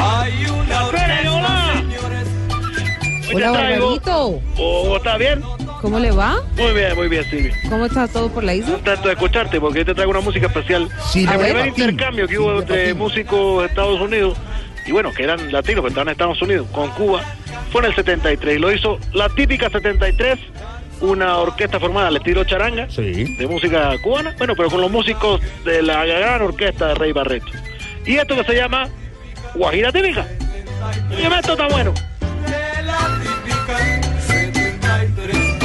Hay una hola. Hoy Hola, Barbarito. Oh, ¿Está bien? ¿Cómo le va? Muy bien, muy bien, Silvia. ¿Cómo está todo por la isla? Contento de escucharte porque hoy te traigo una música especial. Silvia el primer intercambio que hubo entre músicos de Estados Unidos y bueno, que eran latinos, que estaban en Estados Unidos, con Cuba, fue en el 73. Y lo hizo la típica 73, una orquesta formada al estilo charanga, Sí. de música cubana, bueno, pero con los músicos de la gran orquesta de Rey Barreto. Y esto que se llama Guajira Típica. Y esto está bueno. De la típica 73.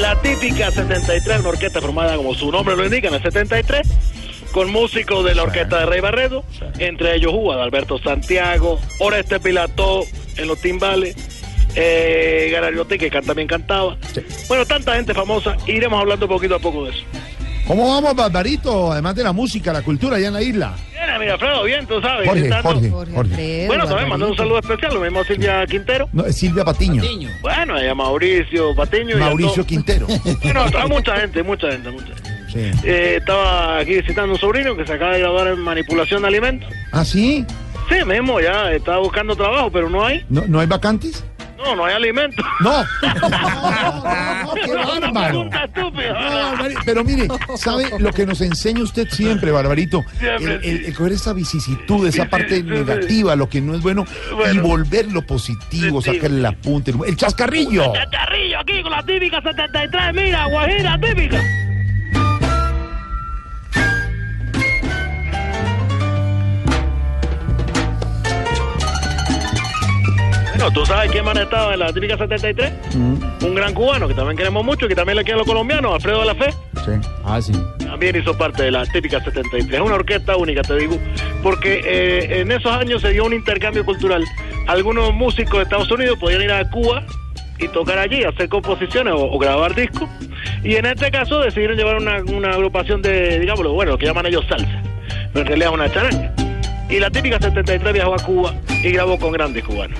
La típica 73, una orquesta formada como su nombre lo indica, en el 73, con músicos de la orquesta de Rey Barredo, entre ellos Juan Alberto Santiago, Oreste Pilató en los timbales, eh, Garariote, que también cantaba. Bueno, tanta gente famosa, iremos hablando poquito a poco de eso. ¿Cómo vamos, Barbarito? Además de la música, la cultura allá en la isla. Bien, mira, Alfredo, bien, tú sabes. Jorge, Jorge, Jorge Bueno, también mandó un saludo especial, lo mismo a Silvia Quintero. No, es Silvia Patiño. Bueno, ella Mauricio Patiño. Mauricio. Quintero. Bueno, está mucha gente, mucha gente, mucha gente. Sí. Eh, estaba aquí visitando un sobrino que se acaba de graduar en manipulación de alimentos. ¿Ah, sí? Sí, mismo, ya estaba buscando trabajo, pero no hay. ¿No, ¿no hay vacantes? No, no hay alimentos. No. No, no, no, qué bárbaro. Pero mire, ¿sabe lo que nos enseña usted siempre, Barbarito? Siempre, El, el- el coger esa vicisitud, esa parte sí, sí, negativa, lo que no es bueno, y Bueno. volverlo positivo, sacarle la punta, el, el chascarrillo. Chacarrillo aquí con la típica 73, mira, guajira típica. Bueno, ¿tú sabes quién más estaba en la típica 73? Un gran cubano que también queremos mucho y que también le quieren los colombianos, Alfredo de la Fe. Sí. Ah, sí. También hizo parte de la típica 73. Es una orquesta única, te digo, porque eh, en esos años se dio un intercambio cultural. Algunos músicos de Estados Unidos podían ir a Cuba y tocar allí, hacer composiciones o, o grabar discos. Y en este caso decidieron llevar una, una agrupación de, digámoslo, bueno, lo que llaman ellos salsa, pero en realidad es una charanga. Y la típica 73 viajó a Cuba y grabó con grandes cubanos.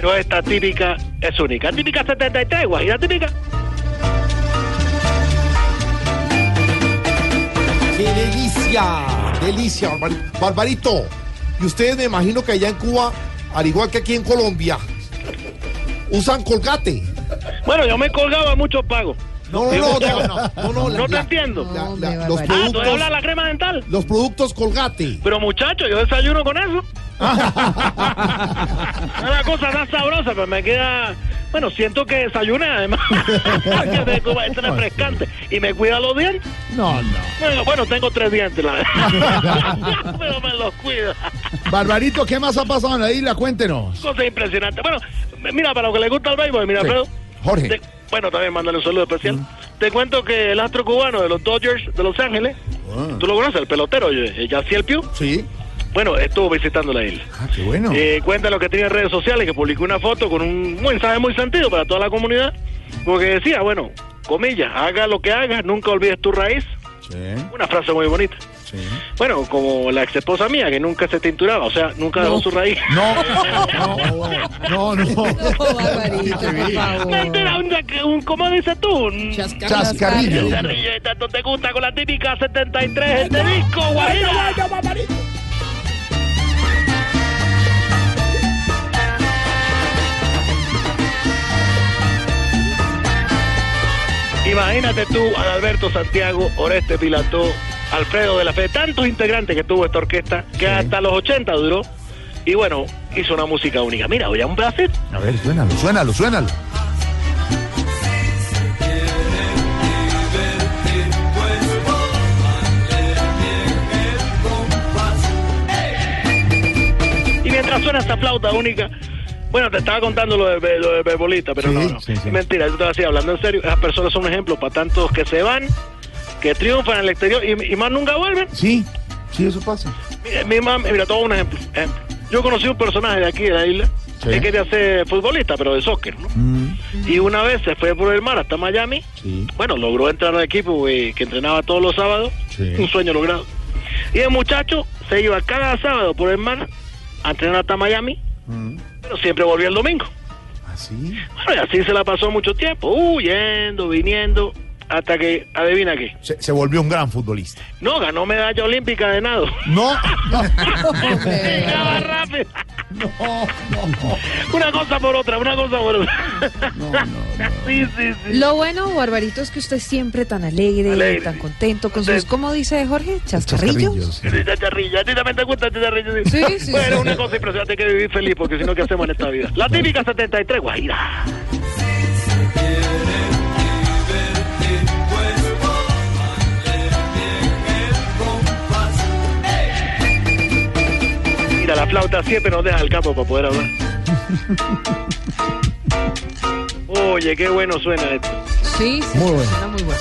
Pero esta típica es única. Típica 73, guajira típica. ¡Qué delicia! Delicia, Barbarito. Barbarito. Y ustedes me imagino que allá en Cuba, al igual que aquí en Colombia, usan colgate. Bueno, yo me colgaba muchos pagos. No, no, no, no, no, no, no, No te la- entiendo. los Barbarito. Ah, ¿tú productos, la crema dental? los productos colgate. Pero muchacho, yo desayuno con eso. Una cosa tan sabrosa, pero me queda... Bueno, siento que desayuné además. que de Cuba es refrescante. Y me cuida los dientes. No, no. Bueno, bueno, tengo tres dientes, la verdad. pero me los cuida. Barbarito, ¿qué más ha pasado en la isla? Cuéntenos. Cosa impresionante. Bueno, mira, para lo que le gusta al béisbol, mira, Sí. Alfredo. Jorge. te- bueno, también mándale un saludo especial. Te cuento que el astro cubano de los Dodgers de Los Ángeles, tú lo conoces, el pelotero, eh, Yaciel Piu, Sí. Bueno, estuvo visitando la isla. Ah, qué bueno. Eh, cuenta lo que tiene en redes sociales, que publicó una foto con un mensaje muy sentido para toda la comunidad, porque decía, bueno, comillas, haga lo que hagas, nunca olvides tu raíz. Sí, Una frase muy bonita. sí. Bueno, como la ex esposa mía, que nunca se tinturaba, o sea, nunca dejó su raíz. No, no, no. no. No, Mentira, un, un- ¿cómo dices tú? Un Chascarrillo. chascarrillo, tanto te gusta con la típica 73 este disco, guajira. Imagínate tú, Alberto Santiago, Oreste Pilató, Alfredo de la Fe, tantos integrantes que tuvo esta orquesta, que hasta los 80 duró. Y bueno, hizo una música única. Mira, voy a un pedacito. A ver, suénalo, suénalo, suénalo. Y mientras suena esta flauta única. Bueno, te estaba contando lo de, lo de beisbolista, pero Sí, no, no. sí, sí. Mentira, yo te voy a decir, hablando en serio, esas personas son un ejemplo para tantos que se van, que triunfan en el exterior y, y más nunca vuelven. Sí, sí, eso pasa. Mira, mi mamá, mira, todo un ejemplo, ejemplo. Yo conocí un personaje de aquí, de la isla, Sí. que quería ser futbolista, pero de soccer, ¿no? Mm, Y una vez se fue por el mar hasta Miami. Sí. Bueno, logró entrar al equipo eh, que entrenaba todos los sábados. Sí. Un sueño logrado. Y el muchacho se iba cada sábado por el mar a entrenar hasta Miami, mm. pero siempre volvía el domingo. ¿Así? Bueno, y así se la pasó mucho tiempo, huyendo, viniendo, hasta que, adivina qué, Se, se volvió un gran futbolista. no, ganó medalla olímpica de nado. No, no, Llegaba rápido. Una cosa por otra, una cosa por otra. Sí, sí, sí. Lo bueno, Barbarito, es que usted es siempre tan alegre, Alegre. tan contento con sus, ¿cómo dice Jorge? ¿Chascarrillos? Chascarrillos. ¿a ti también te gusta chacharrillo? Sí, sí, Bueno, sí. una cosa impresionante hay que vivir feliz, porque si no, ¿qué hacemos en esta vida? La típica 73, Guajira. Flauta siempre nos deja el campo para poder hablar. Oye, qué bueno suena esto. Sí, sí, Muy bueno. suena muy bueno.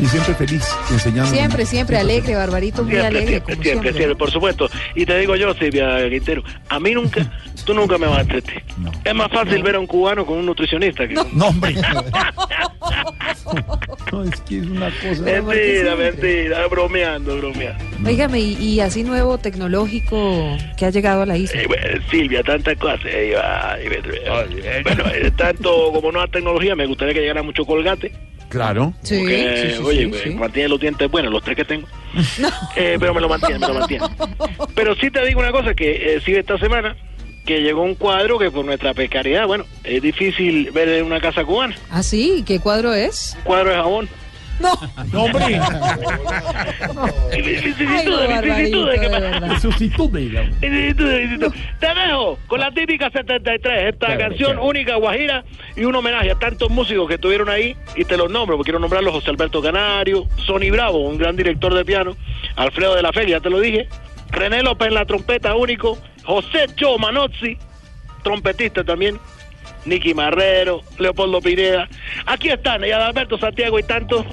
Y siempre feliz enseñando. Siempre, siempre alegre, Barbarito, muy Siempre, alegre, siempre, como siempre, siempre. siempre, por supuesto. Y te digo yo, Silvia Quintero, a mí nunca, tú nunca me vas a entretener. No. Es más fácil ver a un cubano con un nutricionista que... No, hombre. No, es que es una cosa. Mentira, mentira, bromeando, bromeando. Óigame, y, y así nuevo tecnológico que ha llegado a la isla. Eh, bueno, Silvia, tantas cosas. eh, eh, bueno, eh, tanto como nueva tecnología, me gustaría que llegara mucho colgate. Claro. Sí, porque, sí, sí, oye, sí, pues, sí. mantiene los dientes buenos, los tres que tengo. Eh, pero me lo mantiene, me lo mantiene. Pero sí te digo una cosa, que eh, sí esta semana, que llegó un cuadro que por nuestra precariedad, bueno, es difícil ver en una casa cubana. ¿Ah, sí? ¿Qué cuadro es? Un cuadro de jabón. No. No, hombre. Te dejo con la típica 73, esta canción única guajira y un homenaje a tantos músicos que estuvieron ahí y te los nombro, porque quiero nombrarlos José Alberto Canario, Sonny Bravo, un gran director de piano, Alfredo de la Feria, te lo dije, René López en la trompeta único, José Cho Manozzi, trompetista también, Nicky Marrero, Leopoldo Pineda. Aquí están, y Adalberto Santiago y tantos,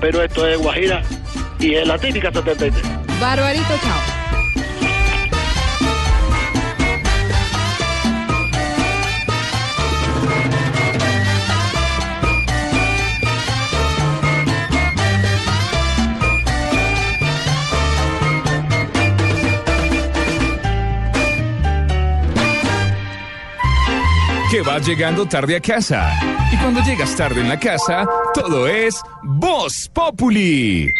pero esto es Guajira y es la típica 73. Barbarito, chao. Que vas llegando tarde a casa. Y cuando llegas tarde en la casa, todo es Voz Populi.